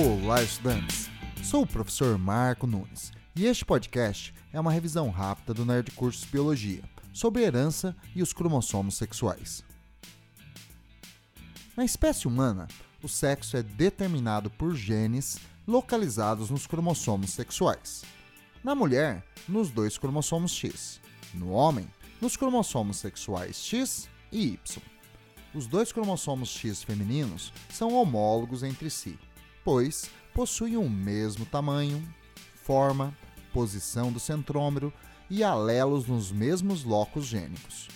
Olá, estudantes! Sou o professor Marco Nunes e este podcast é uma revisão rápida do Nerd Cursos Biologia sobre herança e os cromossomos sexuais. Na espécie humana, o sexo é determinado por genes localizados nos cromossomos sexuais. Na mulher, nos dois cromossomos X. No homem, nos cromossomos sexuais X e Y. Os dois cromossomos X femininos são homólogos entre si, pois possuem o mesmo tamanho, forma, posição do centrômero e alelos nos mesmos locos gênicos.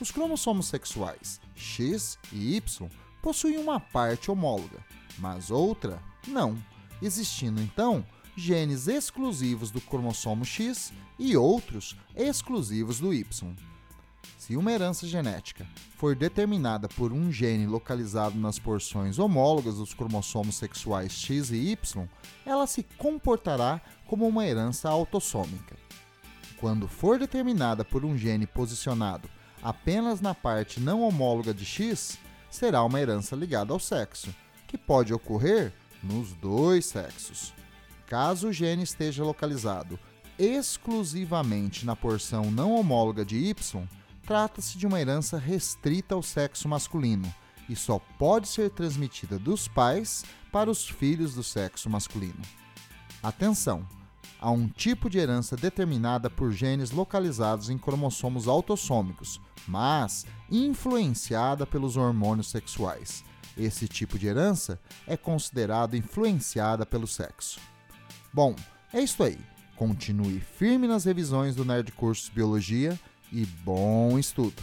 Os cromossomos sexuais X e Y possuem uma parte homóloga, mas outra não, existindo então genes exclusivos do cromossomo X e outros exclusivos do Y. Se uma herança genética for determinada por um gene localizado nas porções homólogas dos cromossomos sexuais X e Y, ela se comportará como uma herança autossômica. Quando for determinada por um gene posicionado apenas na parte não homóloga de X, será uma herança ligada ao sexo, que pode ocorrer nos dois sexos. Caso o gene esteja localizado exclusivamente na porção não homóloga de Y, trata-se de uma herança restrita ao sexo masculino e só pode ser transmitida dos pais para os filhos do sexo masculino. Atenção! Há um tipo de herança determinada por genes localizados em cromossomos autossômicos, mas influenciada pelos hormônios sexuais. Esse tipo de herança é considerado influenciada pelo sexo. Bom, é isso aí. Continue firme nas revisões do Nerd Cursos Biologia e bom estudo!